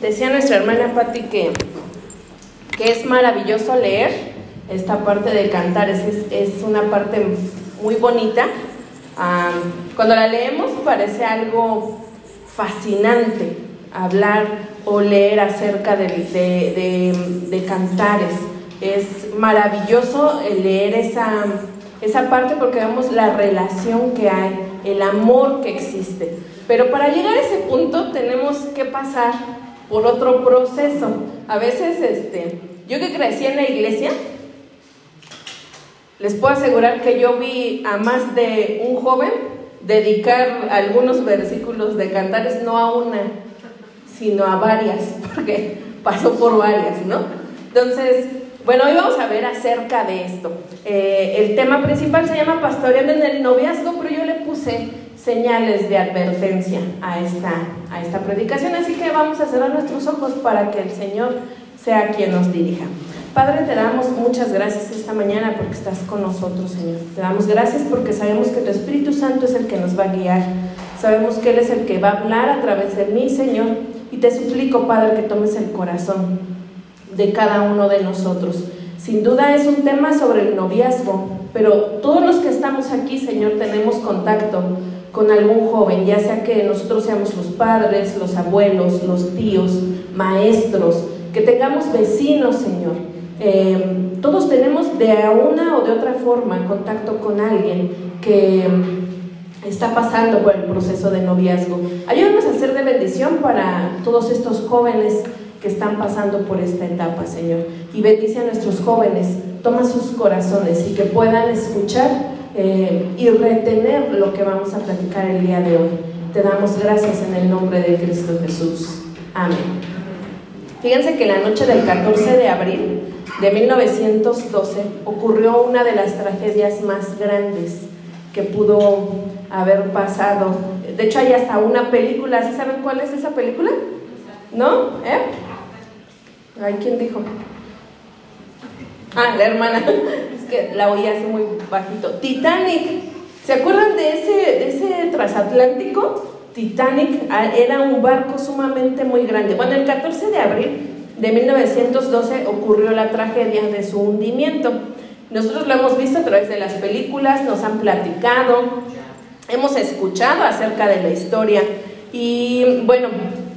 Decía nuestra hermana Patti que, que es maravilloso leer esta parte de cantar, es, es una parte muy bonita. cuando la leemos parece algo fascinante hablar o leer acerca de, de, de, cantares. Es maravilloso leer esa, esa parte porque vemos la relación que hay, el amor que existe. Pero para llegar a ese punto tenemos que pasar por otro proceso. A veces, este, yo que crecí en la iglesia, les puedo asegurar que yo vi a más de un joven dedicar algunos versículos de cantares, no a una, sino a varias, porque pasó por varias, ¿no? Entonces, bueno, hoy vamos a ver acerca de esto. Eh, el tema principal se llama pastoreando en el noviazgo, pero yo le puse señales de advertencia a esta, a esta predicación, así que vamos a cerrar nuestros ojos para que el Señor sea quien nos dirija. Padre, te damos muchas gracias esta mañana porque estás con nosotros, Señor. Te damos gracias porque sabemos que tu Espíritu Santo es el que nos va a guiar. Sabemos que Él es el que va a hablar a través de mí, Señor. Y te suplico, Padre, que tomes el corazón de cada uno de nosotros. Sin duda es un tema sobre el noviazgo, pero todos los que estamos aquí, Señor, tenemos contacto con algún joven, ya sea que nosotros seamos los padres, los abuelos, los tíos, maestros, que tengamos vecinos, Señor. Eh, todos tenemos de una o de otra forma contacto con alguien que está pasando por el proceso de noviazgo. Ayúdanos a ser de bendición para todos estos jóvenes que están pasando por esta etapa, Señor. Y bendice a nuestros jóvenes, toma sus corazones y que puedan escuchar eh, y retener lo que vamos a platicar el día de hoy. Te damos gracias en el nombre de Cristo Jesús. Amén. Fíjense que la noche del 14 de abril de 1912 ocurrió una de las tragedias más grandes que pudo haber pasado. De hecho, hay hasta una película, ¿sí saben cuál es esa película? ¿No? ¿Eh? Ay, ¿quién dijo? Ah, la hermana. Es que la oí así muy bajito. Titanic. ¿Se acuerdan de ese, ese transatlántico? Titanic ah, era un barco sumamente muy grande. Bueno, el 14 de abril de 1912 ocurrió la tragedia de su hundimiento. Nosotros lo hemos visto a través de las películas, nos han platicado, hemos escuchado acerca de la historia y bueno,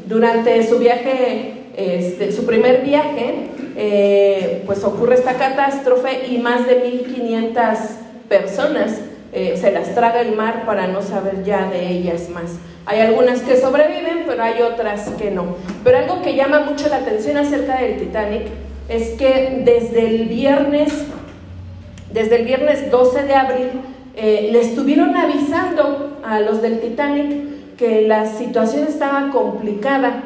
durante su viaje este, su primer viaje, eh, pues ocurre esta catástrofe y más de 1.500 personas eh, se las traga el mar para no saber ya de ellas más. Hay algunas que sobreviven, pero hay otras que no. Pero algo que llama mucho la atención acerca del Titanic es que desde el viernes, desde el viernes 12 de abril, eh, le estuvieron avisando a los del Titanic que la situación estaba complicada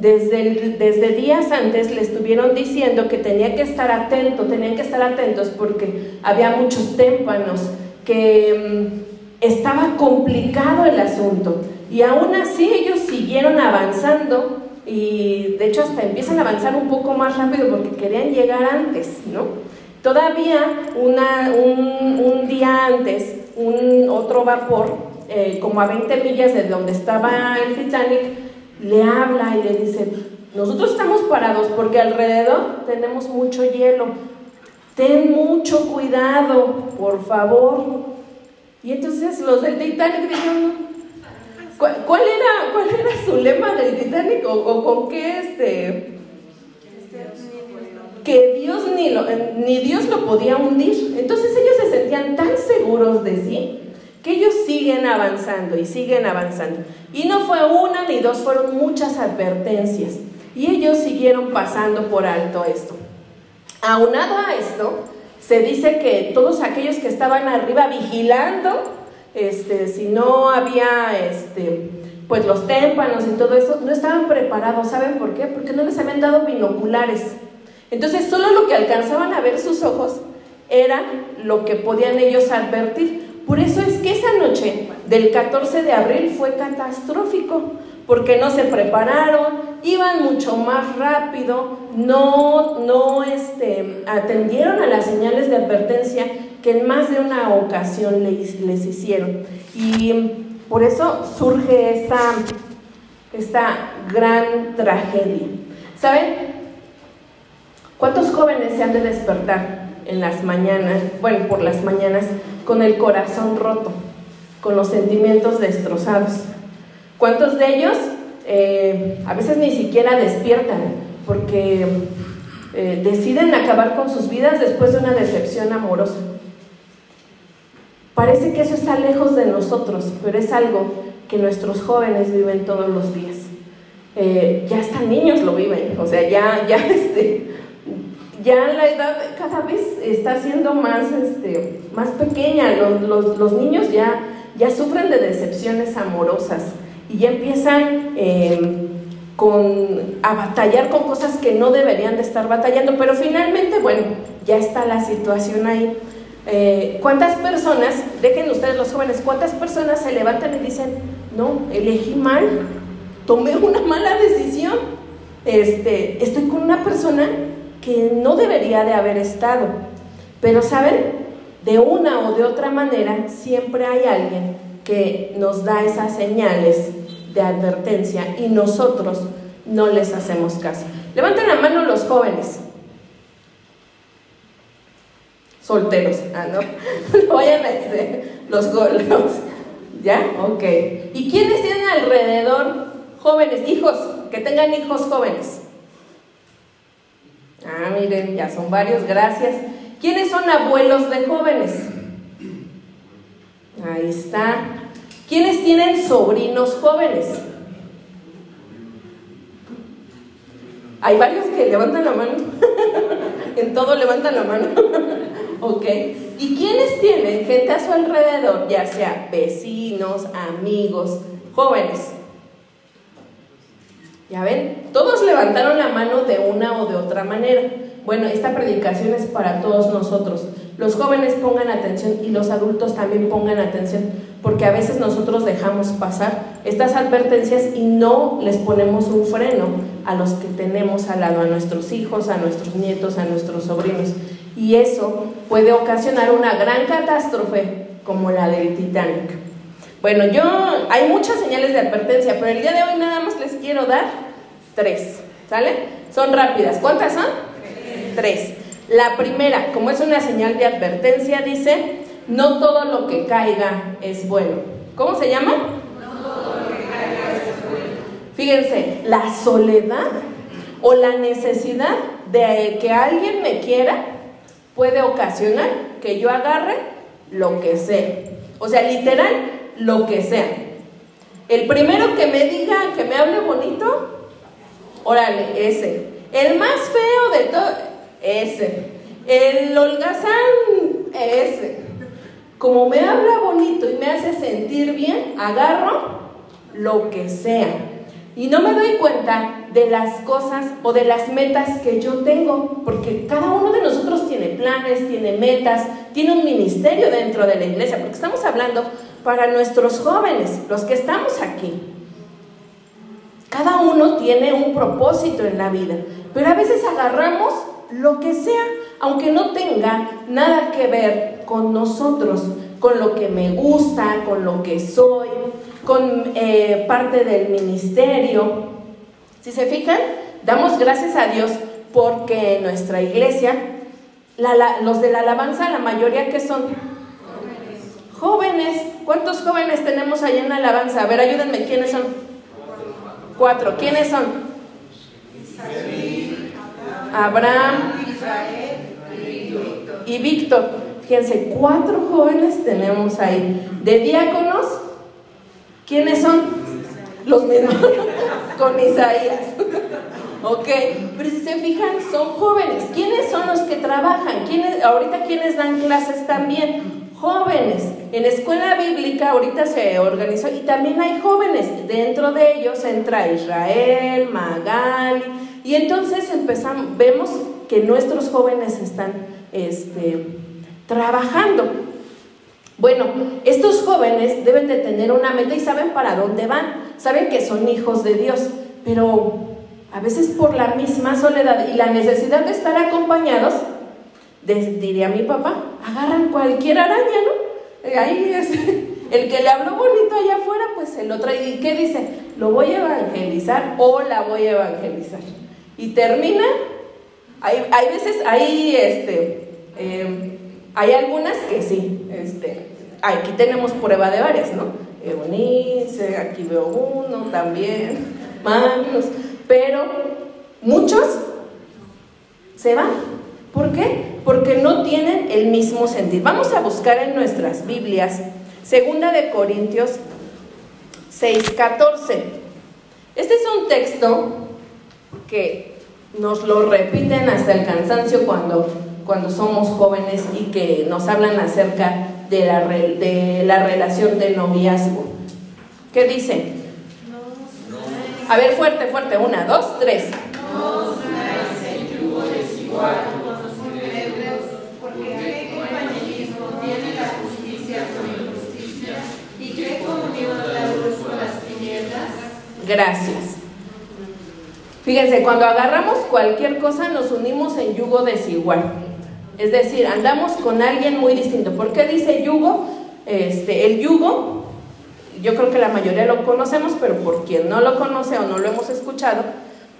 desde, desde días antes le estuvieron diciendo que tenía que estar atento, tenían que estar atentos porque había muchos témpanos, que mm, estaba complicado el asunto. Y aún así ellos siguieron avanzando y de hecho hasta empiezan a avanzar un poco más rápido porque querían llegar antes, ¿no? Todavía una, un, día antes, un otro vapor, eh, como a 20 millas de donde estaba el Titanic, le habla y le dice, nosotros estamos parados porque alrededor tenemos mucho hielo. Ten mucho cuidado, por favor. Y entonces los del Titanic dijeron, ¿cuál, era, cuál era su lema del Titanic? ¿O, con qué este? Que Dios ni, ni Dios lo podía hundir. Entonces ellos se sentían tan seguros de sí que ellos siguen avanzando y siguen avanzando. Y no fue una ni dos, fueron muchas advertencias. Y ellos siguieron pasando por alto esto. Aunado a esto, se dice que todos aquellos que estaban arriba vigilando, este, si no había este, pues los témpanos y todo eso, no estaban preparados. ¿Saben por qué? Porque no les habían dado binoculares. Entonces solo lo que alcanzaban a ver sus ojos era lo que podían ellos advertir. Por eso es que esa noche del 14 de abril fue catastrófico, porque no se prepararon, iban mucho más rápido, no, no este, atendieron a las señales de advertencia que en más de una ocasión les, les hicieron. Y por eso surge esta, esta gran tragedia. ¿Saben? ¿Cuántos jóvenes se han de despertar en las mañanas, bueno, por las mañanas, con el corazón roto, con los sentimientos destrozados? ¿Cuántos de ellos eh, a veces ni siquiera despiertan porque eh, deciden acabar con sus vidas después de una decepción amorosa? Parece que eso está lejos de nosotros, pero es algo que nuestros jóvenes viven todos los días. Eh, ya hasta niños lo viven, o sea, ya, ya, este, ya la edad cada vez está siendo más, este, más pequeña, los, los, niños ya, ya sufren de decepciones amorosas y ya empiezan em, con, a batallar con cosas que no deberían de estar batallando, pero finalmente, bueno, ya está la situación ahí. Eh, ¿Cuántas personas, dejen ustedes los jóvenes, cuántas personas se levantan y dicen, no, elegí mal, tomé una mala decisión, este, estoy con una persona que no debería de haber estado. Pero saben, de una o de otra manera siempre hay alguien que nos da esas señales de advertencia y nosotros no les hacemos caso. Levanten la mano los jóvenes. Solteros, ah, no. Vayan a este, los golos. ¿Ya? Ok. ¿Y quiénes tienen alrededor jóvenes, hijos, que tengan hijos jóvenes? Ah, miren, ya son varios, gracias. ¿Quiénes son abuelos de jóvenes? Ahí está. ¿Quiénes tienen sobrinos jóvenes? Hay varios que levantan la mano. en todo levantan la mano. ok. ¿Y quiénes tienen gente a su alrededor, ya sea vecinos, amigos, jóvenes? ¿Ya ven? Todos levantaron la mano de una o de otra manera. Bueno, esta predicación es para todos nosotros. Los jóvenes pongan atención y los adultos también pongan atención, porque a veces nosotros dejamos pasar estas advertencias y no les ponemos un freno a los que tenemos al lado, a nuestros hijos, a nuestros nietos, a nuestros sobrinos. Y eso puede ocasionar una gran catástrofe como la del Titanic. Bueno, yo hay muchas señales de advertencia, pero el día de hoy nada más les quiero dar tres, ¿sale? Son rápidas. ¿Cuántas son? Tres. La primera, como es una señal de advertencia, dice, no todo lo que caiga es bueno. ¿Cómo se llama? No todo lo que caiga es bueno. Fíjense, la soledad o la necesidad de que alguien me quiera puede ocasionar que yo agarre lo que sé. O sea, literal, lo que sea. El primero que me diga, que me hable bonito, órale, ese. El más feo de todo, ese. El holgazán, ese. Como me habla bonito y me hace sentir bien, agarro lo que sea. Y no me doy cuenta de las cosas o de las metas que yo tengo, porque cada uno de nosotros tiene planes, tiene metas, tiene un ministerio dentro de la iglesia, porque estamos hablando para nuestros jóvenes, los que estamos aquí. Cada uno tiene un propósito en la vida, pero a veces agarramos lo que sea, aunque no tenga nada que ver con nosotros, con lo que me gusta, con lo que soy, con eh, parte del ministerio. Si se fijan, damos gracias a Dios porque en nuestra iglesia, los de la alabanza, la mayoría que son jóvenes. ¿Cuántos jóvenes tenemos allá en la alabanza? A ver, ayúdenme, ¿quiénes son? Cuatro. ¿Quiénes son? Abraham y Víctor. Fíjense, cuatro jóvenes tenemos ahí. De diáconos, ¿Quiénes son? Los mismos, con Isaías. ok, pero si se fijan, son jóvenes. ¿Quiénes son los que trabajan? ¿Quiénes, ahorita, ¿quiénes dan clases también? Jóvenes. En escuela bíblica ahorita se organizó y también hay jóvenes. Dentro de ellos entra Israel, Magali. Y entonces empezamos, vemos que nuestros jóvenes están este, trabajando. Bueno, estos jóvenes deben de tener una meta y saben para dónde van, saben que son hijos de Dios, pero a veces por la misma soledad y la necesidad de estar acompañados, diría mi papá, agarran cualquier araña, ¿no? Eh, ahí es el que le habló bonito allá afuera, pues se lo trae. ¿Y qué dice? Lo voy a evangelizar o la voy a evangelizar. y termina. Hay, hay veces, hay, este, em, hay algunas que sí, este, aquí tenemos prueba de varias, ¿no? Eunice, aquí veo uno también, Magnus, pero muchos se van. ¿Por qué? Porque no tienen el mismo sentido. Vamos a buscar en nuestras Biblias, segunda de Corintios 6:14. Este es un texto que nos lo repiten hasta el cansancio cuando, cuando somos jóvenes y que nos hablan acerca de la, de la relación de noviazgo. ¿Qué dice? A ver, fuerte, fuerte. Una, dos, tres. No yugo desigual Gracias. Fíjense, cuando agarramos cualquier cosa nos unimos en yugo desigual. Es decir, andamos con alguien muy distinto. ¿Por qué dice yugo? Este, el yugo, yo creo que la mayoría lo conocemos, pero por quien no lo conoce o no lo hemos escuchado,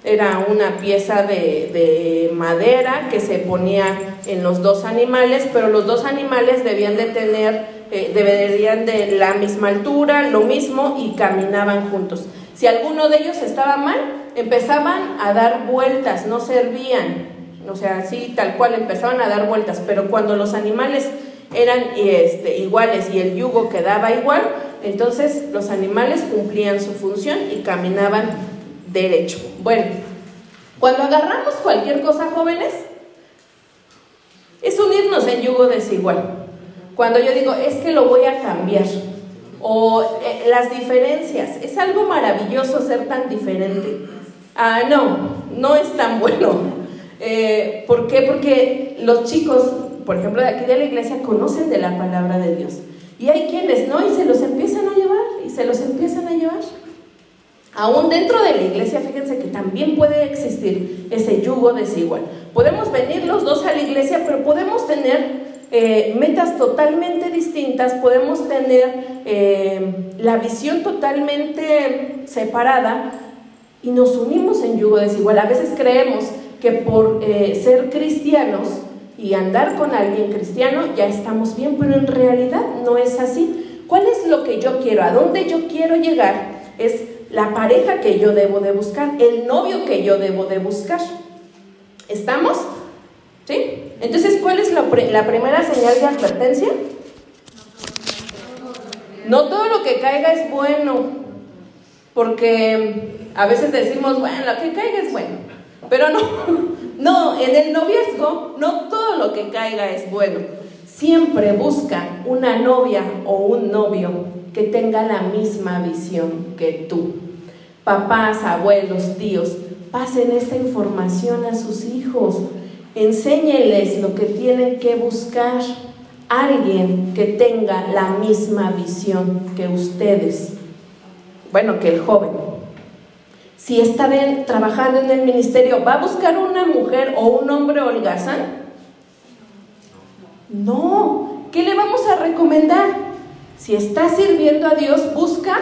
era una pieza de, madera que se ponía en los dos animales, pero los dos animales debían de tener, eh, deberían de la misma altura, lo mismo, y caminaban juntos. Si alguno de ellos estaba mal, empezaban a dar vueltas, no servían, o sea, así tal cual empezaban a dar vueltas, pero cuando los animales eran este, iguales y el yugo quedaba igual, entonces los animales cumplían su función y caminaban derecho. Bueno, cuando agarramos cualquier cosa, jóvenes, es unirnos en yugo desigual. Cuando yo digo, es que lo voy a cambiar, o eh, las diferencias, es algo maravilloso ser tan diferente. Ah, no, no es tan bueno. Eh, ¿Por qué? Porque los chicos, por ejemplo, de aquí de la iglesia, conocen de la palabra de Dios. Y hay quienes no, y se los empiezan a llevar, y se los empiezan a llevar. Aún dentro de la iglesia, fíjense que también puede existir ese yugo desigual. Podemos venir los dos a la iglesia, pero podemos tener eh, metas totalmente distintas, podemos tener eh, la visión totalmente separada y nos unimos en yugo desigual. A veces creemos que por eh, ser cristianos y andar con alguien cristiano ya estamos bien, pero en realidad no es así. ¿Cuál es lo que yo quiero? ¿A dónde yo quiero llegar? Es la pareja que yo debo de buscar, el novio que yo debo de buscar. ¿Estamos? ¿Sí? Entonces, ¿cuál es la, primera señal de advertencia? No todo lo que caiga es bueno, porque a veces decimos, bueno, lo que caiga es bueno, pero no, no, en el noviazgo no todo lo que caiga es bueno. Siempre busca una novia o un novio que tenga la misma visión que tú. Papás, abuelos, tíos, pasen esta información a sus hijos, enséñenles lo que tienen que buscar. Alguien que tenga la misma visión que ustedes. Bueno, que el joven. Si está trabajando en el ministerio, ¿va a buscar una mujer o un hombre holgazán? No. ¿Qué le vamos a recomendar? Si estás sirviendo a Dios, busca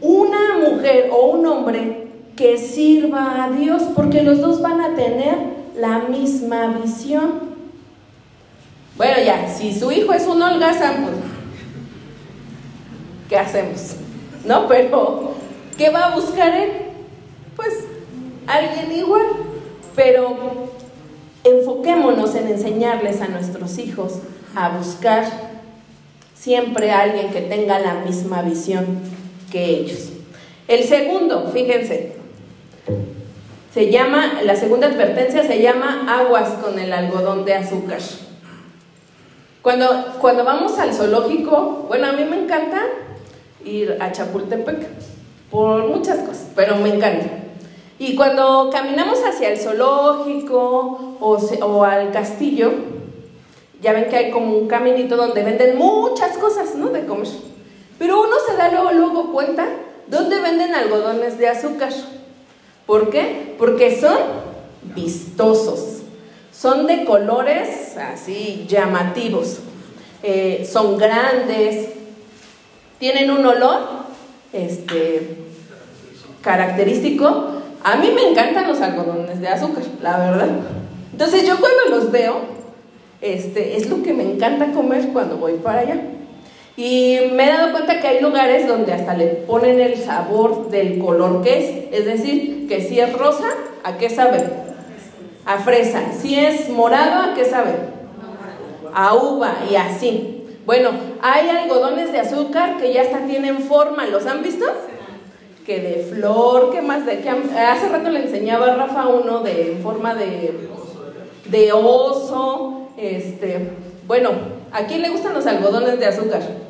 una mujer o un hombre que sirva a Dios, porque los dos van a tener la misma visión. Bueno, ya, si su hijo es un holgazán, pues, ¿qué hacemos? ¿No? Pero, ¿qué va a buscar él? Pues, alguien igual. Pero enfoquémonos en enseñarles a nuestros hijos a buscar siempre alguien que tenga la misma visión que ellos. El segundo, fíjense, se llama, la segunda advertencia se llama aguas con el algodón de azúcar. Cuando, cuando vamos al zoológico, bueno, a mí me encanta ir a Chapultepec por muchas cosas, pero me encanta. Y cuando caminamos hacia el zoológico o, o al castillo, ya ven que hay como un caminito donde venden muchas cosas, ¿no? De comer. Pero uno se da luego, luego cuenta dónde venden algodones de azúcar. ¿Por qué? Porque son vistosos. Son de colores así llamativos. Eh, son grandes. Tienen un olor este, característico. A mí me encantan los algodones de azúcar, la verdad. Entonces yo cuando los veo, este, es lo que me encanta comer cuando voy para allá. Y me he dado cuenta que hay lugares donde hasta le ponen el sabor del color que es. Es decir, que si es rosa, ¿a qué sabe? A fresa. Si es morado, ¿a qué sabe? A uva y así. Bueno, hay algodones de azúcar que ya hasta tienen forma. ¿Los han visto? Que de flor, que más de que hace rato le enseñaba a Rafa uno de forma de, de oso. Este, bueno, ¿a quién le gustan los algodones de azúcar?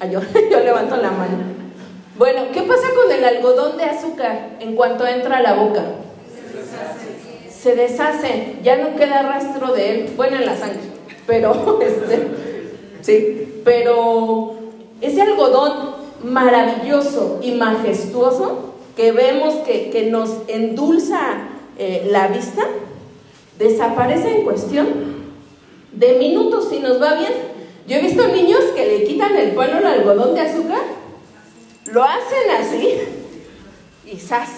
Ah, yo, yo levanto la mano. Bueno, ¿qué pasa con el algodón de azúcar en cuanto entra a la boca? Se deshace, ya no queda rastro de él, bueno, en la sangre, pero, este, sí, pero ese algodón maravilloso y majestuoso que vemos que, nos endulza eh, la vista, desaparece en cuestión de minutos si nos va bien. Yo he visto niños que le quitan el palo al algodón de azúcar, lo hacen así y ¡zas!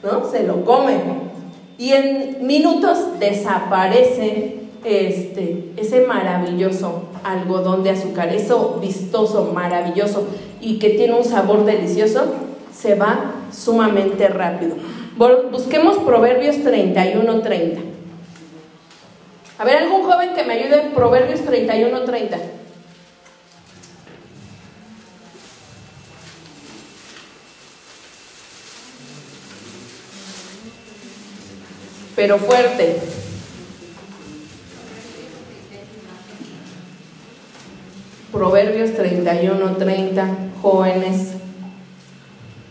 ¿no? Se lo comen. Y en minutos desaparece este, ese maravilloso algodón de azúcar, eso vistoso, maravilloso y que tiene un sabor delicioso, se va sumamente rápido. Busquemos Proverbios 31-30. A ver, algún joven que me ayude en Proverbios 31-30. Pero fuerte. Proverbios 31, 30, jóvenes.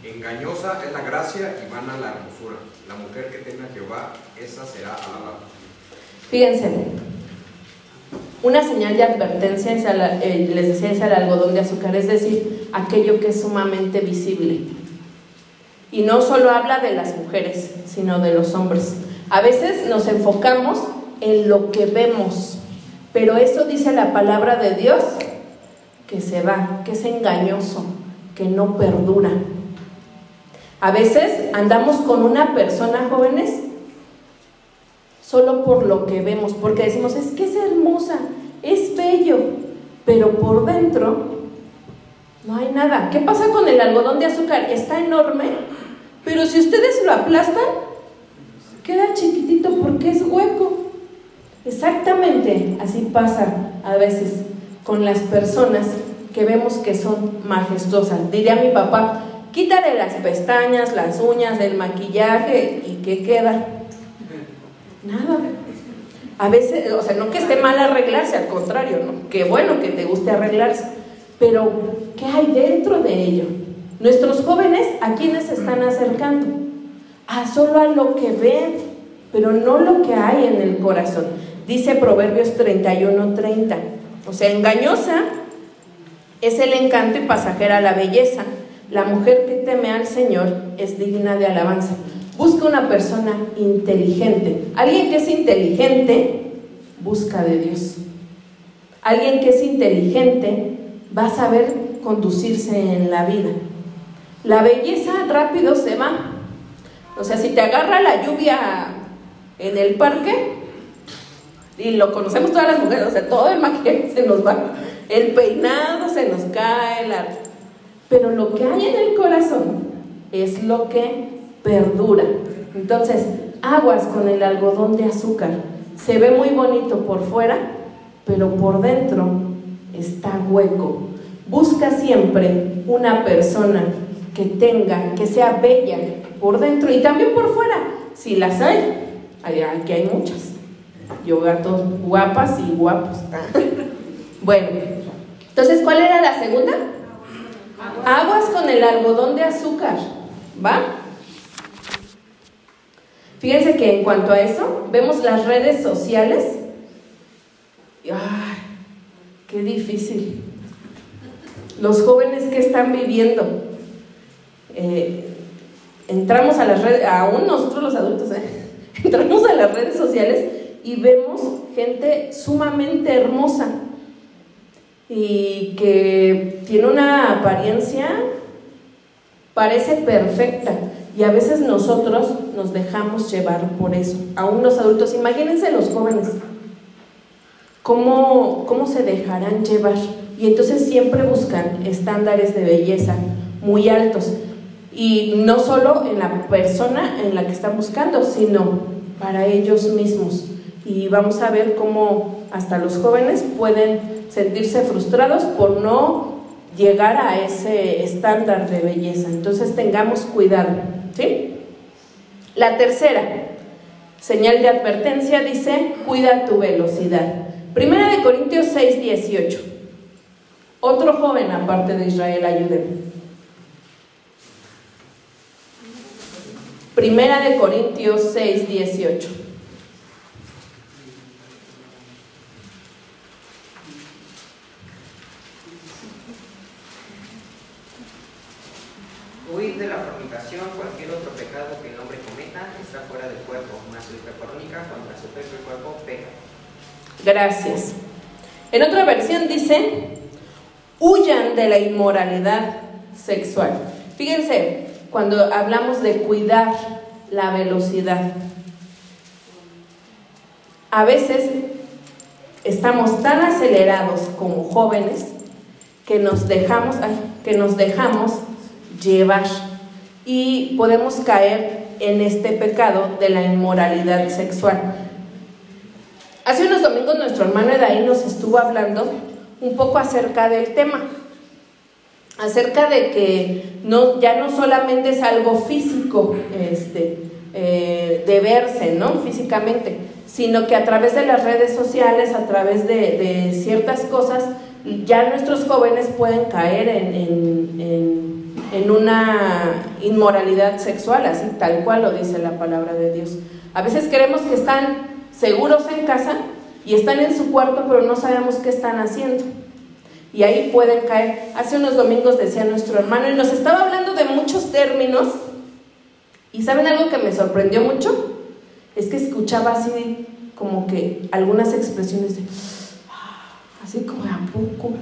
Engañosa es la gracia y vana la hermosura. La mujer que tenga Jehová, esa será alabada. Fíjense, una señal de advertencia eh, les decía es el algodón de azúcar, es decir, aquello que es sumamente visible. Y no solo habla de las mujeres, sino de los hombres. A veces nos enfocamos en lo que vemos, pero eso dice la palabra de Dios que se va, que es engañoso, que no perdura. A veces andamos con una persona, jóvenes, solo por lo que vemos, porque decimos, es que es hermosa, es bello, pero por dentro no hay nada. ¿Qué pasa con el algodón de azúcar? Está enorme, pero si ustedes lo aplastan, queda chiquitito porque es hueco. Exactamente así pasa a veces con las personas que vemos que son majestuosas. Diría mi papá, quítale las pestañas, las uñas, el maquillaje y ¿qué queda? Nada. A veces, o sea, no que esté mal arreglarse, al contrario, ¿no? Qué bueno que te guste arreglarse, pero ¿qué hay dentro de ello? Nuestros jóvenes, ¿a quiénes se están acercando? A solo a lo que ven, pero no lo que hay en el corazón. Dice Proverbios 31, 30. O sea, engañosa es el encanto y pasajera la belleza. La mujer que teme al Señor es digna de alabanza. Busca una persona inteligente. Alguien que es inteligente busca de Dios. Alguien que es inteligente va a saber conducirse en la vida. La belleza rápido se va, o sea, si te agarra la lluvia en el parque, y lo conocemos todas las mujeres, o sea, todo el maquillaje se nos va, el peinado se nos cae, la... pero lo que hay en el corazón es lo que perdura. Entonces, aguas con el algodón de azúcar. Se ve muy bonito por fuera, pero por dentro está hueco. Busca siempre una persona que tenga, que sea bella, por dentro y también por fuera, si las hay. Aquí hay muchas. Yo gatos guapas y guapos. Bueno, entonces, ¿cuál era la segunda? Aguas con el algodón de azúcar. ¿Va? Fíjense que en cuanto a eso, vemos las redes sociales. ¡Ay! ¡Qué difícil! Los jóvenes que están viviendo. Eh, entramos a las redes, aún nosotros los adultos, ¿eh? entramos a las redes sociales y vemos gente sumamente hermosa y que tiene una apariencia, parece perfecta. Y a veces nosotros nos dejamos llevar por eso. Aún los adultos, imagínense los jóvenes, ¿cómo, cómo se dejarán llevar? Y entonces siempre buscan estándares de belleza muy altos. Y no solo en la persona en la que están buscando, sino para ellos mismos. Y vamos a ver cómo hasta los jóvenes pueden sentirse frustrados por no llegar a ese estándar de belleza. Entonces tengamos cuidado. ¿sí? La tercera señal de advertencia dice, cuida tu velocidad. Primera de Corintios 6, 18. Otro joven aparte de Israel, ayúdenme. Primera de Corintios 6, 18. Huid de la fornicación, cualquier otro pecado que el hombre cometa está fuera del cuerpo, mas el que fornica contra su propio cuerpo peca. Gracias. En otra versión dice, huyan de la inmoralidad sexual. Fíjense, cuando hablamos de cuidar la velocidad. A veces estamos tan acelerados como jóvenes que nos dejamos, que nos dejamos llevar y podemos caer en este pecado de la inmoralidad sexual. Hace unos domingos nuestro hermano Edaí nos estuvo hablando un poco acerca del tema acerca de que no, ya no solamente es algo físico este, eh, de verse ¿no? físicamente, sino que a través de las redes sociales, a través de, ciertas cosas, ya nuestros jóvenes pueden caer en, en, una inmoralidad sexual, así tal cual lo dice la palabra de Dios. A veces creemos que están seguros en casa y están en su cuarto, pero no sabemos qué están haciendo y ahí pueden caer. Hace unos domingos decía nuestro hermano y nos estaba hablando de muchos términos y ¿saben algo que me sorprendió mucho? Es que escuchaba así como que algunas expresiones de ah", así como a poco.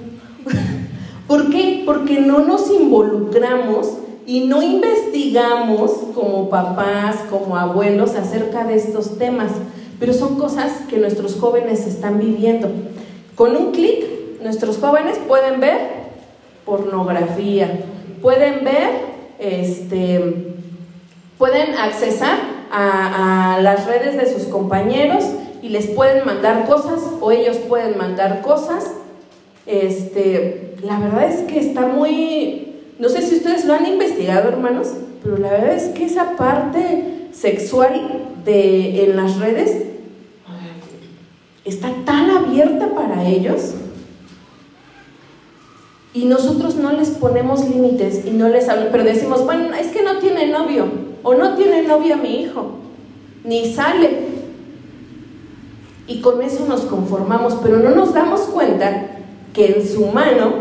¿Por qué? Porque no nos involucramos y no investigamos como papás, como abuelos acerca de estos temas, pero son cosas que nuestros jóvenes están viviendo. Con un clic nuestros jóvenes pueden ver pornografía, pueden ver, este, pueden accesar a, las redes de sus compañeros y les pueden mandar cosas o ellos pueden mandar cosas. Este, la verdad es que está muy, no sé si ustedes lo han investigado, hermanos, pero la verdad es que esa parte sexual de, en las redes está tan abierta para ellos y nosotros no les ponemos límites y no les hablamos, pero decimos, bueno, es que no tiene novio o no tiene novia mi hijo, ni sale. Y con eso nos conformamos, pero no nos damos cuenta que en su mano,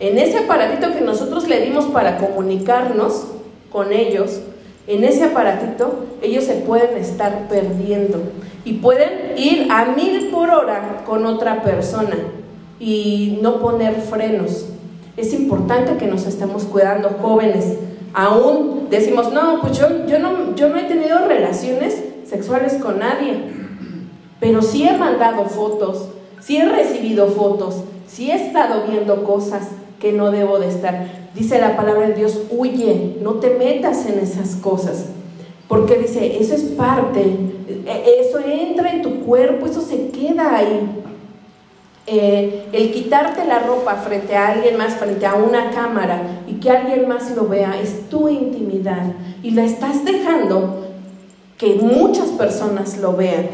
en ese aparatito que nosotros le dimos para comunicarnos con ellos, en ese aparatito ellos se pueden estar perdiendo y pueden ir a mil por hora con otra persona y no poner frenos. Es importante que nos estemos cuidando jóvenes. Aún decimos, no, pues yo, yo, no, yo no he tenido relaciones sexuales con nadie, pero sí he mandado fotos, sí he recibido fotos, sí he estado viendo cosas que no debo de estar. Dice la palabra de Dios, huye, no te metas en esas cosas. Porque dice, eso es parte, e, eso entra en tu cuerpo, eso se queda ahí. Eh, el quitarte la ropa frente a alguien más, frente a una cámara y que alguien más lo vea, es tu intimidad y la estás dejando que muchas personas lo vean.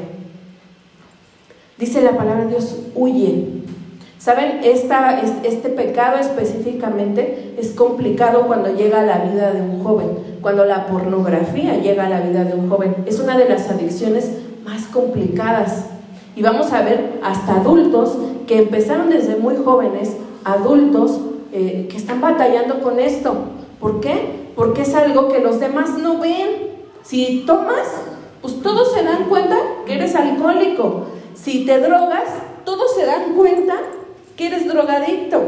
Dice la palabra de Dios, huye. ¿Saben? Esta, este pecado específicamente es complicado cuando llega a la vida de un joven, cuando la pornografía llega a la vida de un joven. Es una de las adicciones más complicadas. Y vamos a ver hasta adultos que empezaron desde muy jóvenes, adultos eh, que están batallando con esto. ¿Por qué? Porque es algo que los demás no ven. Si tomas, pues todos se dan cuenta que eres alcohólico. Si te drogas, todos se dan cuenta que eres drogadicto.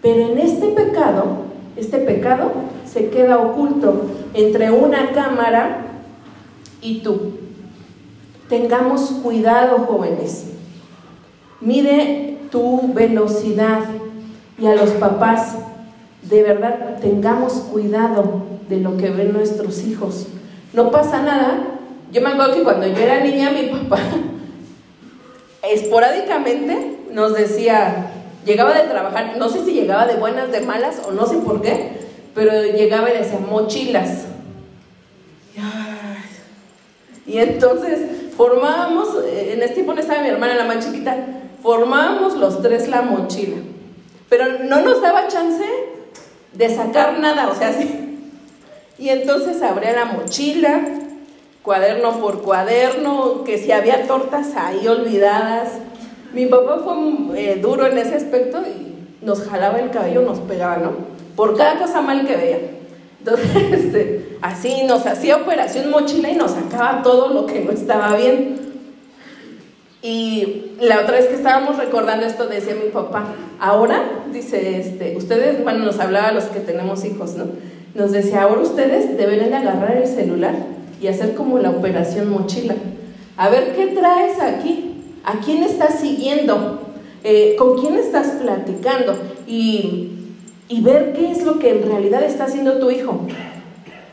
Pero en este pecado este pecado se queda oculto entre una cámara y tú. Tengamos cuidado, jóvenes. Mide tu velocidad y a los papás, de verdad, tengamos cuidado de lo que ven nuestros hijos. No pasa nada. Yo me acuerdo que cuando yo era niña, mi papá esporádicamente nos decía, llegaba de trabajar, no sé si llegaba de buenas, de malas o no sé por qué, pero llegaba y decía mochilas. Y entonces formábamos, eh, en este tiempo no estaba mi hermana la más chiquita, formábamos los tres la mochila. Pero no nos daba chance de sacar nada, o sea, sí. Y entonces abría la mochila, cuaderno por cuaderno, que si había tortas ahí olvidadas. Mi papá fue eh, duro en ese aspecto y nos jalaba el cabello, nos pegaba, ¿no? Por cada cosa mal que veía. Entonces, este, así nos hacía operación mochila y nos sacaba todo lo que no estaba bien. Y la otra vez que estábamos recordando esto, decía mi papá, ahora, dice, este, ustedes, bueno, nos hablaba a los que tenemos hijos, ¿no? Nos decía, ahora ustedes deberían agarrar el celular y hacer como la operación mochila. A ver, ¿qué traes aquí? ¿A quién estás siguiendo? Eh, ¿Con quién estás platicando? Y, y ver qué es lo que en realidad está haciendo tu hijo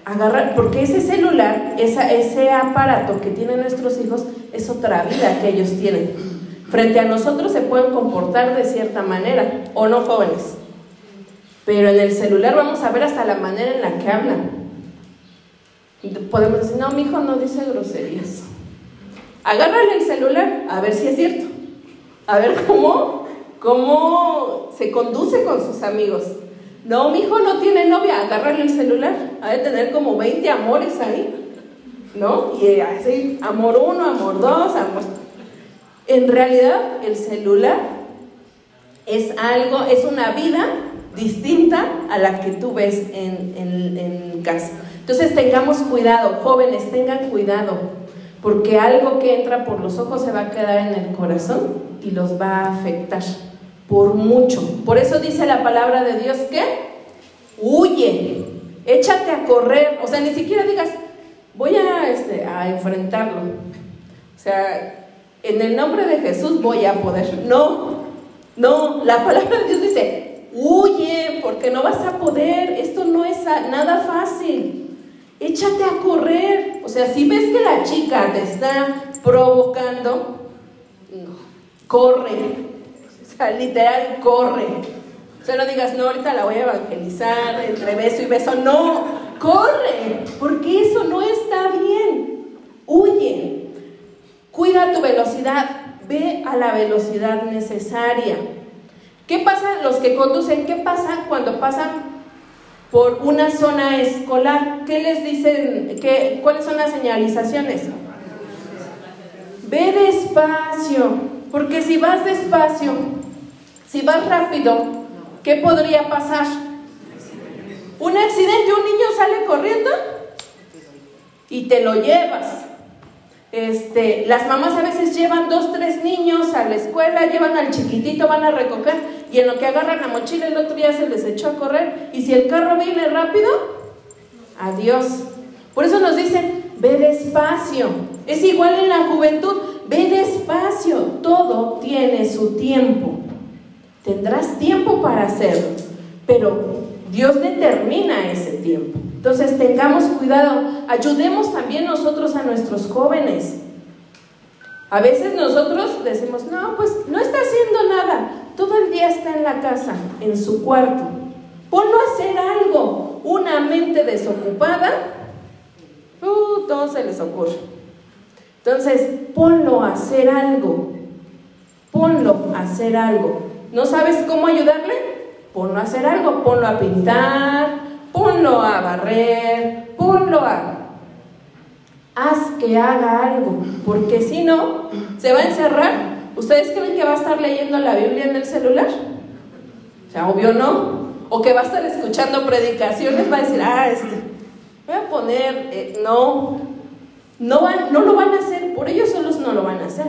agarrar, porque ese celular, ese aparato que tienen nuestros hijos, es otra vida que ellos tienen. Frente a nosotros se pueden comportar de cierta manera, o no jóvenes. Pero en el celular vamos a ver hasta la manera en la que hablan. Podemos decir, no, mi hijo no dice groserías. Agárrale el celular, a ver si es cierto. A ver cómo, cómo se conduce con sus amigos. No, mi hijo no tiene novia, agárrale el celular. Ha de tener como 20 amores ahí. ¿No? Y así, amor uno, amor dos, amor. En realidad, el celular es algo, es una vida distinta a la que tú ves en, en casa. Entonces tengamos cuidado, jóvenes, tengan cuidado, porque algo que entra por los ojos se va a quedar en el corazón y los va a afectar por mucho. Por eso dice la palabra de Dios que huye, échate a correr, o sea, ni siquiera digas, voy a, este, a enfrentarlo. O sea, en el nombre de Jesús voy a poder. No, no, la palabra de Dios dice, huye, porque no vas a poder, esto no es nada fácil. Échate a correr. O sea, si ves que la chica te está provocando, literal, corre. O sea, no digas, no, ahorita la voy a evangelizar entre beso y beso. No, corre, porque eso no está bien. Huye. Cuida tu velocidad. Ve a la velocidad necesaria. ¿Qué pasa los que conducen? ¿Qué pasa cuando pasan por una zona escolar? ¿Qué les dicen? Qué, ¿Cuáles son las señalizaciones? Ve despacio, porque si vas despacio, si vas rápido, ¿qué podría pasar? Un accidente, un niño sale corriendo y te lo llevas. Este, las mamás a veces llevan dos, tres niños a la escuela, llevan al chiquitito, van a recoger y en lo que agarran la mochila el otro día se les echó a correr y si el carro viene rápido, adiós. Por eso nos dicen, ve despacio. Es igual en la juventud, ve despacio, todo tiene su tiempo. Tendrás tiempo para hacerlo, pero Dios determina ese tiempo. Entonces tengamos cuidado, ayudemos también nosotros a nuestros jóvenes. A veces nosotros decimos, no, pues no está haciendo nada, todo el día está en la casa, en su cuarto. Ponlo a hacer algo, una mente desocupada, uh, todo se les ocurre. Entonces, ponlo a hacer algo, ponlo a hacer algo. ¿No sabes cómo ayudarle? Ponlo a hacer algo, ponlo a pintar, ponlo a barrer, ponlo a... Haz que haga algo, porque si no, se va a encerrar. ¿Ustedes creen que va a estar leyendo la Biblia en el celular? O sea, obvio no. O que va a estar escuchando predicaciones, va a decir, ah, este, voy a poner, eh, no, no, van, no lo van a hacer, por ellos solos no lo van a hacer.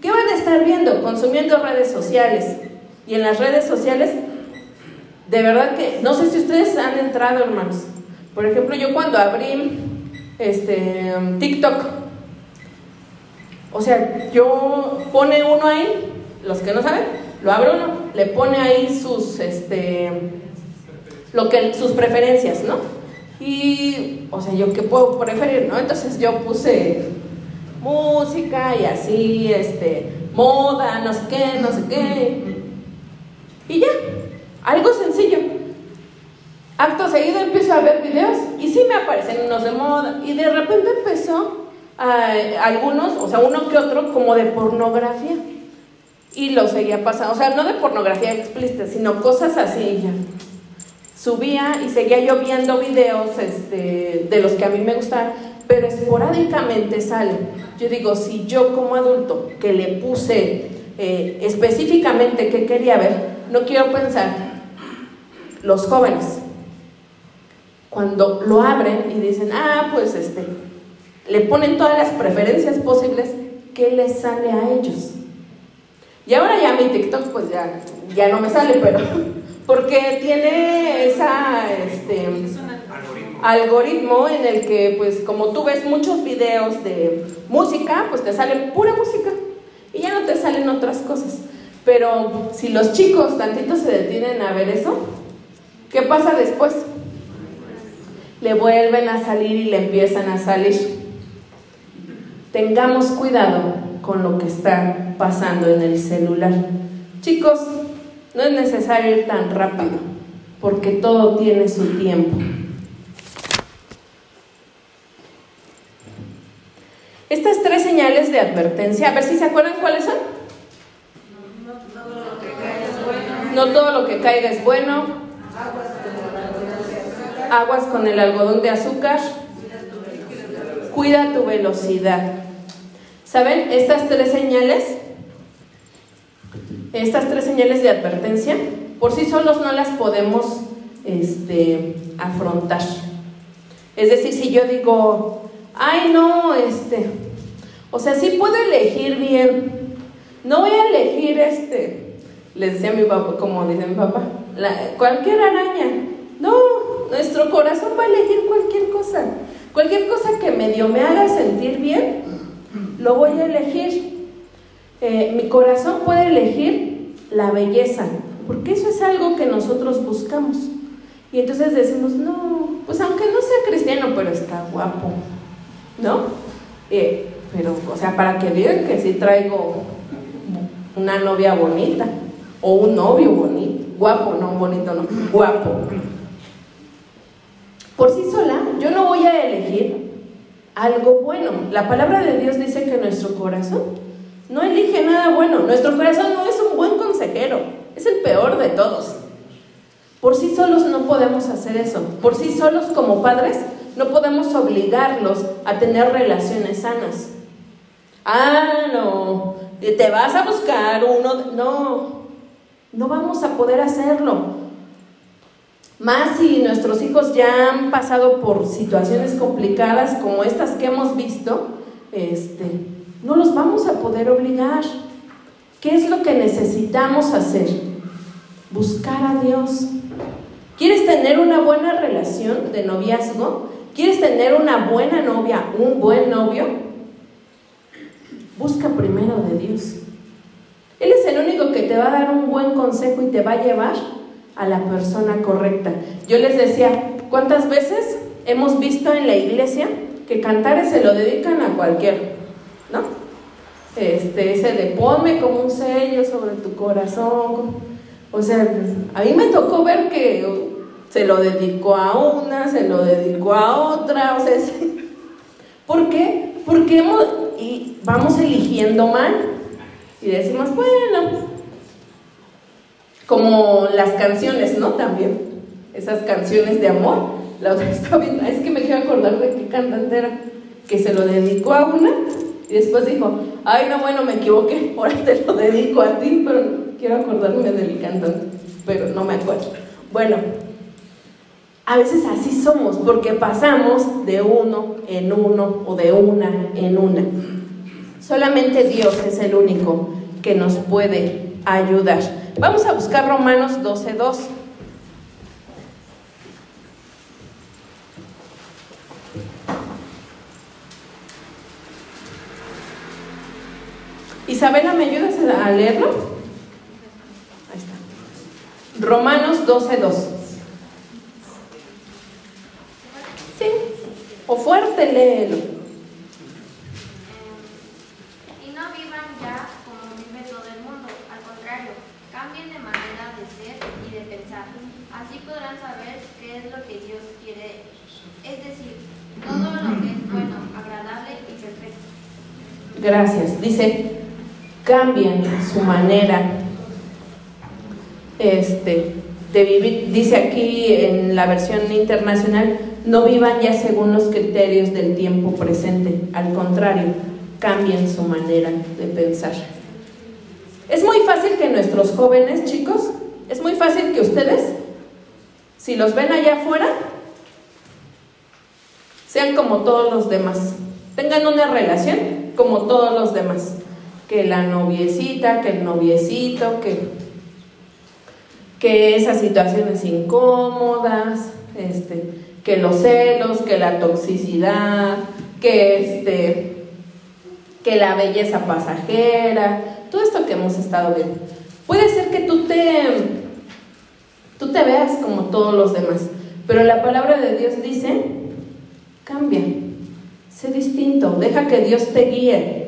¿Qué van a estar viendo? Consumiendo redes sociales, y en las redes sociales de verdad que, no sé si ustedes han entrado, hermanos. Por ejemplo, yo cuando abrí este, TikTok, o sea, yo pone uno ahí, los que no saben, lo abre uno, le pone ahí sus, este, lo que, sus preferencias, ¿no? Y, o sea, yo qué puedo preferir, ¿no? Entonces yo puse música y así, este, moda, no sé qué, no sé qué. Y ya, algo sencillo. Acto seguido empiezo a ver videos y sí me aparecen unos de moda. Y de repente empezó a, algunos, o sea, uno que otro, como de pornografía. Y lo seguía pasando, o sea, no de pornografía explícita, sino cosas así ya. Subía y seguía yo viendo videos este, de los que a mí me gustan, pero esporádicamente sale. Yo digo, si yo como adulto que le puse eh, específicamente qué quería ver, no quiero pensar los jóvenes cuando lo abren y dicen, ah, pues este, le ponen todas las preferencias posibles, ¿qué les sale a ellos? Y ahora ya mi TikTok pues ya, ya no me sale, pero porque tiene esa, este, algoritmo. algoritmo en el que pues como tú ves muchos videos de música, pues te sale pura música y ya no te salen otras cosas. Pero si los chicos tantito se detienen a ver eso, ¿qué pasa después? Le vuelven a salir y le empiezan a salir. Tengamos cuidado con lo que está pasando en el celular. Chicos, no es necesario ir tan rápido, porque todo tiene su tiempo. Estas tres señales de advertencia, a ver si se acuerdan cuáles son. No todo lo que caiga es bueno. Aguas con el algodón de azúcar. Cuida tu velocidad. ¿Saben? Estas tres señales, estas tres señales de advertencia, por sí solos no las podemos este, afrontar. Es decir, si yo digo, ay no, este, o sea, sí puedo elegir bien, no voy a elegir este, les decía a mi papá, como dice mi papá, cualquier araña, no, nuestro corazón va a elegir cualquier cosa, cualquier cosa que medio me haga sentir bien, lo voy a elegir. Eh, mi corazón puede elegir la belleza, porque eso es algo que nosotros buscamos. Y entonces decimos, no, pues aunque no sea cristiano, pero está guapo. ¿no? Eh, pero, o sea, para que digan que sí traigo una novia bonita o un novio bonito, guapo, no bonito, no, guapo. Por sí sola, yo no voy a elegir algo bueno. La palabra de Dios dice que nuestro corazón no elige nada bueno. Nuestro corazón no es un buen consejero, es el peor de todos. Por sí solos no podemos hacer eso. Por sí solos como padres no podemos obligarlos a tener relaciones sanas. Ah, no, te vas a buscar uno. No, no vamos a poder hacerlo. Más si nuestros hijos ya han pasado por situaciones complicadas como estas que hemos visto, este, no los vamos a poder obligar. ¿Qué es lo que necesitamos hacer? Buscar a Dios. ¿Quieres tener una buena relación de noviazgo? ¿Quieres tener una buena novia, un buen novio? Busca primero de Dios. Él es el único que te va a dar un buen consejo y te va a llevar a la persona correcta. Yo les decía, ¿cuántas veces hemos visto en la iglesia que cantares se lo dedican a cualquiera? ¿No? Este, ese de ponme como un sello sobre tu corazón. O sea, a mí me tocó ver que se lo dedicó a una, se lo dedicó a otra, o sea, ¿por qué? Porque y vamos eligiendo mal y decimos, bueno, como las canciones, ¿no? También, esas canciones de amor. La otra estaba viendo, es que me quiero acordar de qué cantante era, que se lo dedicó a una y después dijo, ay, no, bueno, me equivoqué, ahora te lo dedico a ti, pero quiero acordarme del cantante, pero no me acuerdo. Bueno, a veces así somos, porque pasamos de uno en uno o de una en una. Solamente Dios es el único que nos puede ayudar. Vamos a buscar Romanos 12.2. Isabela, ¿me ayudas a leerlo? Ahí está. Romanos 12.2. Sí, o fuerte léelo. Su manera este, de vivir. Dice aquí en la versión internacional, no vivan ya según los criterios del tiempo presente. Al contrario, cambien su manera de pensar. Es muy fácil que nuestros jóvenes, chicos, es muy fácil que ustedes, si los ven allá afuera, sean como todos los demás. Tengan una relación como todos los demás. Que la noviecita, que el noviecito, que, que esas situaciones incómodas, este, que los celos, que la toxicidad, que este, que la belleza pasajera, todo esto que hemos estado viendo. Puede ser que tú te, tú te veas como todos los demás, pero la palabra de Dios dice, cambia, sé distinto, deja que Dios te guíe,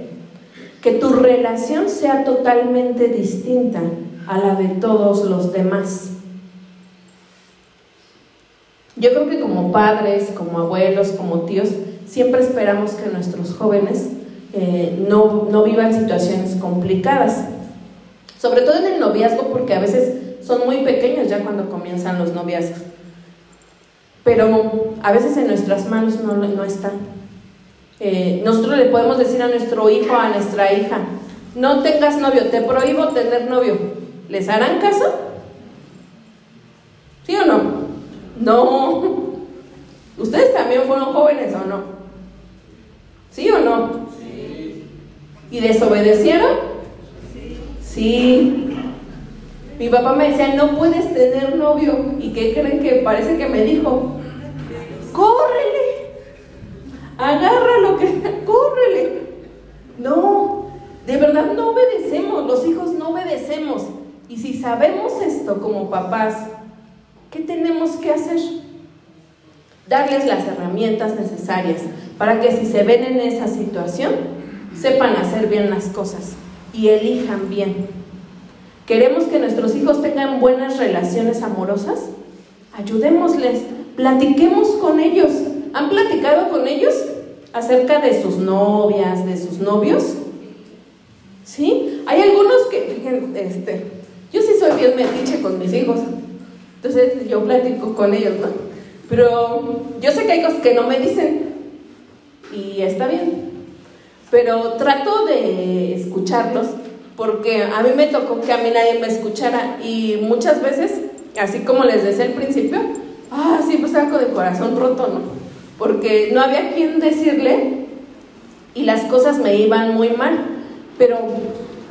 que tu relación sea totalmente distinta a la de todos los demás. Yo creo que como padres, como abuelos, como tíos, siempre esperamos que nuestros jóvenes eh, no, no vivan situaciones complicadas. Sobre todo en el noviazgo, porque a veces son muy pequeños ya cuando comienzan los noviazgos. Pero a veces en nuestras manos no, no está. Eh, nosotros le podemos decir a nuestro hijo, a nuestra hija, no tengas novio, te prohíbo tener novio. ¿Les harán caso? ¿Sí o no? No. ¿Ustedes también fueron jóvenes o no? ¿Sí o no? Sí. ¿Y desobedecieron? Sí. Sí. Mi papá me decía, no puedes tener novio. ¿Y qué creen que parece que me dijo? ¡Córrele! Agarra lo que... ¡Córrele! No, de verdad no obedecemos. Los hijos no obedecemos. Y si sabemos esto como papás, ¿qué tenemos que hacer? Darles las herramientas necesarias para que si se ven en esa situación, sepan hacer bien las cosas y elijan bien. ¿Queremos que nuestros hijos tengan buenas relaciones amorosas? Ayudémosles, platiquemos con ellos. ¿Han platicado con ellos acerca de sus novias, de sus novios? ¿Sí? Hay algunos que, este, yo sí soy bien metiche con mis hijos, entonces yo platico con ellos, ¿no? Pero yo sé que hay cosas que no me dicen y está bien, pero trato de escucharlos porque a mí me tocó que a mí nadie me escuchara y muchas veces, así como les decía al principio, ah, sí, pues algo de corazón roto, ¿no? Porque no había quien decirle y las cosas me iban muy mal, pero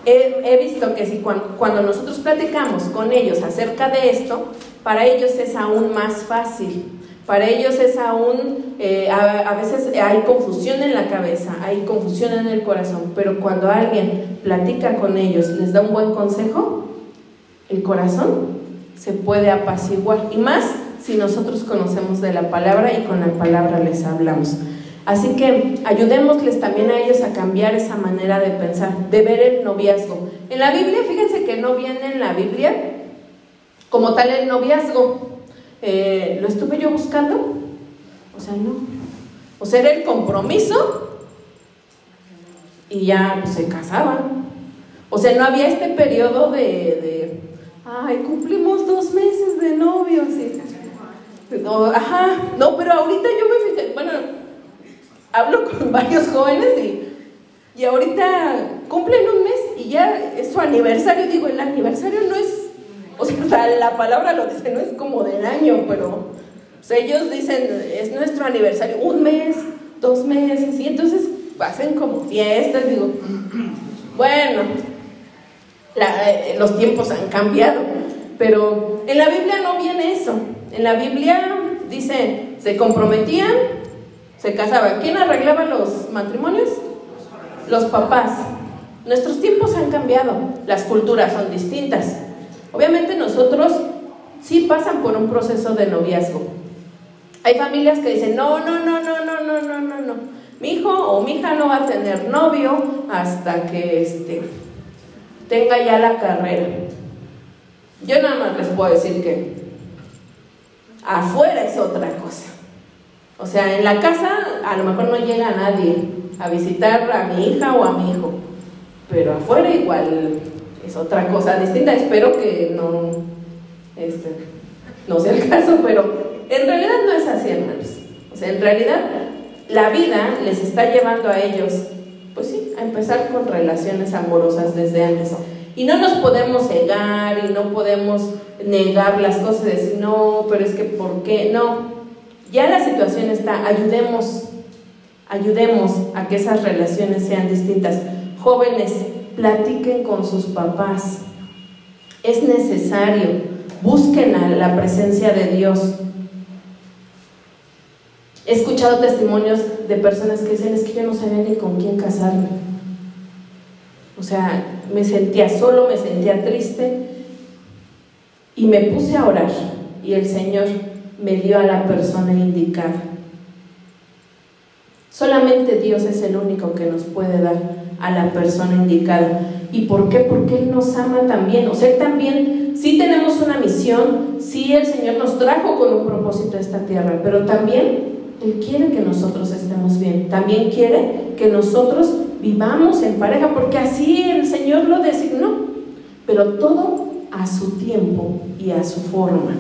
he, visto que si cuando, nosotros platicamos con ellos acerca de esto, para ellos es aún más fácil. Para ellos es aún, eh, a, veces hay confusión en la cabeza, hay confusión en el corazón, pero cuando alguien platica con ellos, les da un buen consejo, el corazón se puede apaciguar. Y más si nosotros conocemos de la palabra y con la palabra les hablamos. Así que ayudémosles también a ellos a cambiar esa manera de pensar, de ver el noviazgo. En la Biblia, fíjense que no viene en la Biblia como tal el noviazgo. Eh, lo estuve yo buscando, o sea, no. O sea, era el compromiso y ya pues, se casaban. O sea, no había este periodo de, de ay, cumplimos dos meses de novios. No, ajá, no, pero ahorita yo me fijé, bueno, hablo con varios jóvenes y, y ahorita cumplen un mes y ya es su aniversario. Digo, el aniversario no es, o sea, la palabra lo dice, no es como del año, pero ellos dicen, es nuestro aniversario, un mes, dos meses, y entonces hacen como fiestas, digo, bueno, eh, los tiempos han cambiado, pero en la Biblia no viene eso. En la Biblia dice, se comprometían, se casaban. ¿Quién arreglaba los matrimonios? Los papás. Nuestros tiempos han cambiado, las culturas son distintas. Obviamente nosotros sí pasan por un proceso de noviazgo. Hay familias que dicen, no, no, no, no, no, no, no, no, no. Mi hijo o mi hija no va a tener novio hasta que este, tenga ya la carrera. Yo nada más les puedo decir que afuera es otra cosa. O sea, en la casa a lo mejor no llega nadie a visitar a mi hija o a mi hijo, pero afuera igual es otra cosa distinta. Espero que no, este, no sea el caso, pero en realidad no es así, hermanos. O sea, en realidad la vida les está llevando a ellos, pues sí, a empezar con relaciones amorosas desde antes. Y no nos podemos cegar y no podemos negar las cosas y decir, no, pero es que ¿por qué? No, ya la situación está, ayudemos, ayudemos a que esas relaciones sean distintas. Jóvenes, platiquen con sus papás. Es necesario, busquen a la presencia de Dios. He escuchado testimonios de personas que dicen, es que yo no sabía ni con quién casarme. O sea, me sentía solo, me sentía triste y me puse a orar y el Señor me dio a la persona indicada. Solamente Dios es el único que nos puede dar a la persona indicada. ¿Y por qué? Porque Él nos ama también. O sea, también, sí tenemos una misión, sí el Señor nos trajo con un propósito a esta tierra, pero también él quiere que nosotros estemos bien. También quiere que nosotros vivamos en pareja, porque así el Señor lo designó. Pero todo a su tiempo y a su forma.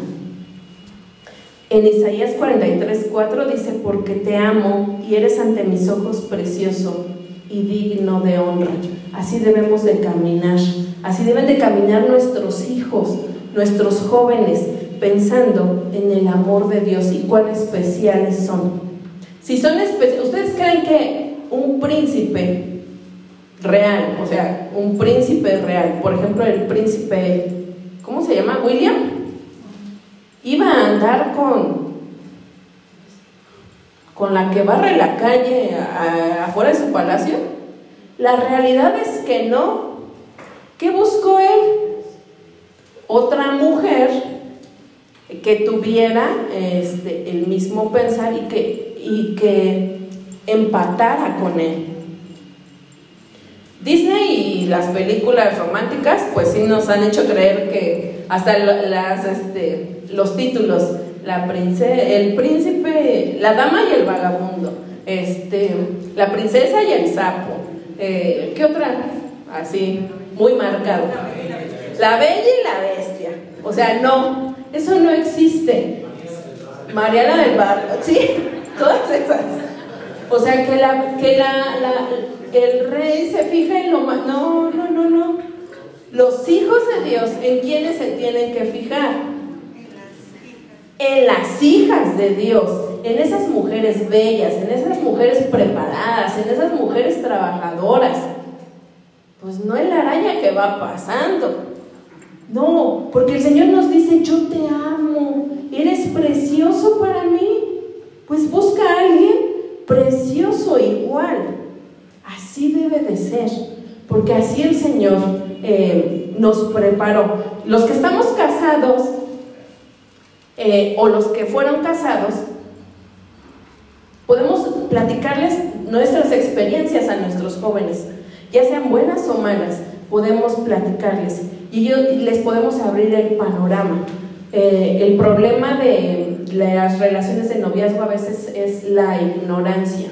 En Isaías 43, 4 dice, porque te amo y eres ante mis ojos precioso y digno de honra. Así debemos de caminar, así deben de caminar nuestros hijos, nuestros jóvenes, pensando en el amor de Dios y cuán especiales son. Si son especiales, ¿ustedes creen que un príncipe real, o sea, un príncipe real, por ejemplo, el príncipe, ¿cómo se llama? William, iba a andar con con la que barre la calle afuera de su palacio? La realidad es que no. ¿Qué buscó él? Otra mujer que tuviera este, el mismo pensar y que, y que empatara con él. Disney y las películas románticas, pues sí nos han hecho creer que hasta las, este, los títulos, la princesa, el príncipe, la dama y el vagabundo, este, la princesa y el sapo, eh, ¿qué otra? Así, muy marcado. La bella y la bestia. O sea, no, eso no existe. Mariana del Bar, sí, todas esas. O sea, que, la, que la, el rey se fija en lo más... No, no, no, no. Los hijos de Dios, ¿en quiénes se tienen que fijar? En las hijas de Dios, en esas mujeres bellas, en esas mujeres preparadas, en esas mujeres trabajadoras. Pues no en la araña que va pasando. No, porque el Señor nos dice, yo te amo, eres precioso para mí. Pues busca a alguien precioso igual. Así debe de ser, porque así el Señor eh, nos preparó. Los que estamos casados eh, o los que fueron casados, podemos platicarles nuestras experiencias a nuestros jóvenes, ya sean buenas o malas, podemos platicarles y les podemos abrir el panorama. Eh, el problema de las relaciones de noviazgo a veces es la ignorancia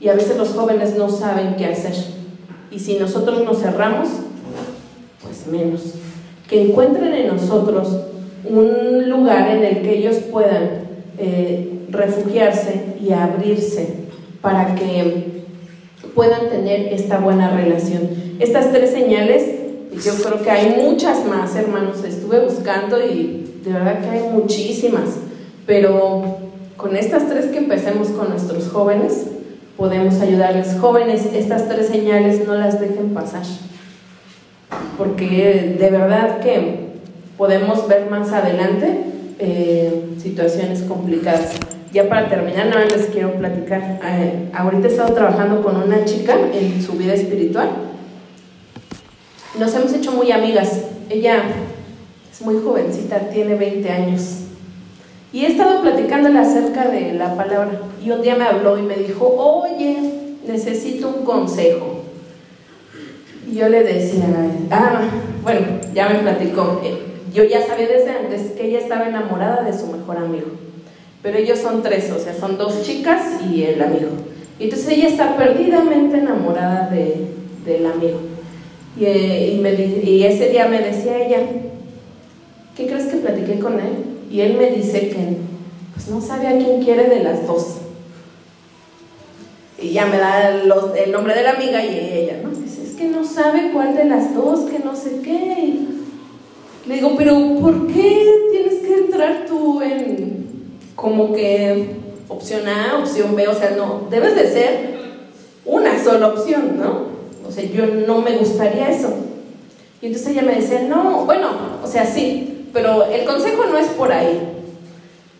y a veces los jóvenes no saben qué hacer. Y si nosotros nos cerramos, pues menos. Que encuentren en nosotros un lugar en el que ellos puedan eh, refugiarse y abrirse para que puedan tener esta buena relación. Estas tres señales yo creo que hay muchas más, hermanos. Estuve buscando y de verdad que hay muchísimas. Pero con estas tres que empecemos con nuestros jóvenes, podemos ayudarles. Jóvenes, estas tres señales no las dejen pasar. Porque de verdad que podemos ver más adelante eh, situaciones complicadas. Ya para terminar, nada más les quiero platicar. Eh, ahorita he estado trabajando con una chica en su vida espiritual Nos hemos hecho muy amigas. Ella es muy jovencita, tiene 20 años. Y he estado platicándole acerca de la palabra. Y un día me habló y me dijo, oye, necesito un consejo. Y yo le decía, ah, bueno, ya me platicó. Eh, yo ya sabía desde antes que ella estaba enamorada de su mejor amigo. Pero ellos son tres, o sea, son dos chicas y el amigo. Y entonces ella está perdidamente enamorada de, del amigo. Y, eh, y, ese día me decía ella, ¿qué crees que platiqué con él? Y él me dice que pues no sabe a quién quiere de las dos. Y ya me da el nombre de la amiga y ella, ¿no? Dice, es que no sabe cuál de las dos, que no sé qué. le digo, pero ¿por qué tienes que entrar tú en como que opción A, opción B? O sea, no, debes de ser una sola opción, ¿no? O sea, yo no me gustaría eso. Y entonces ella me decía, no, bueno, o sea, sí, pero el consejo no es por ahí.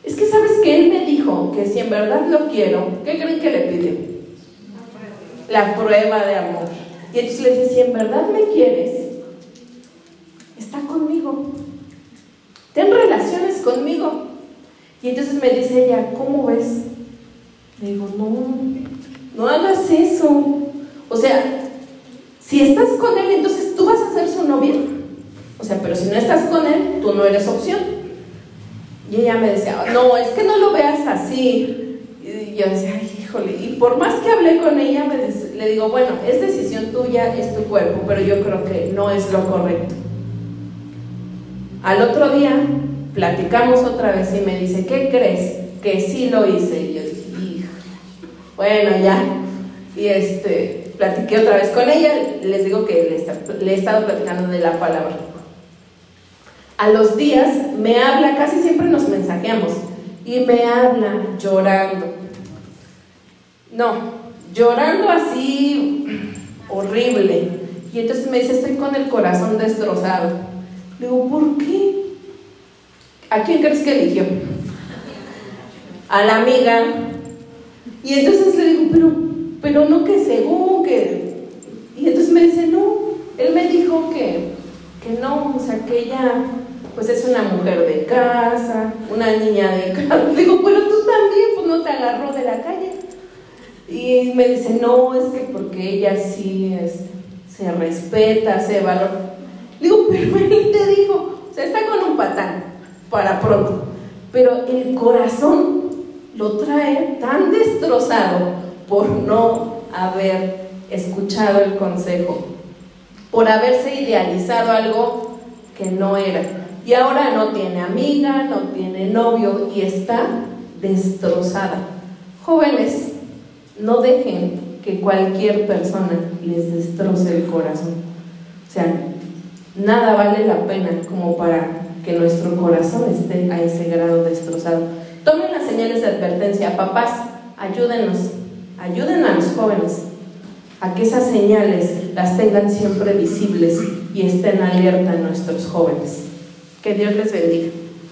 Es que sabes que él me dijo que si en verdad lo quiero, ¿qué creen que le pide? La prueba de amor. Y entonces le dice, si en verdad me quieres, está conmigo. Ten relaciones conmigo. Y entonces me dice ella, ¿cómo ves? Le digo, no, no hagas eso. O sea, si estás con él, entonces tú vas a ser su novia. O sea, pero si no estás con él, tú no eres opción. Y ella me decía, no, es que no lo veas así. Y yo decía, ay, híjole. Y por más que hablé con ella, le digo, bueno, es decisión tuya, es tu cuerpo, pero yo creo que no es lo correcto. Al otro día platicamos otra vez y me dice, ¿qué crees? Que sí lo hice. Y yo dije, bueno, ya. Y este, platiqué otra vez con ella, les digo que le, he estado platicando de la palabra. A los días me habla, casi siempre nos mensajeamos, y me habla llorando. No, llorando así horrible. Y entonces me dice, estoy con el corazón destrozado. Le digo, ¿por qué? ¿A quién crees que eligió? A la amiga. Y entonces le digo, pero pero no que según que... Y entonces me dice, no, él me dijo que, que no, o sea, que ella pues es una mujer de casa, una niña de casa. Digo, pero tú también, pues no te agarró de la calle. Y me dice, no, es que porque ella sí es, se respeta, se valora. Digo, pero él te dijo, o sea, está con un patán, para pronto. Pero el corazón lo trae tan destrozado por no haber escuchado el consejo, por haberse idealizado algo que no era. Y ahora no tiene amiga, no tiene novio y está destrozada. Jóvenes, no dejen que cualquier persona les destroce el corazón. O sea, nada vale la pena como para que nuestro corazón esté a ese grado destrozado. Tomen las señales de advertencia, papás, ayúdenos Ayuden a los jóvenes a que esas señales las tengan siempre visibles y estén alerta en nuestros jóvenes. Que Dios les bendiga.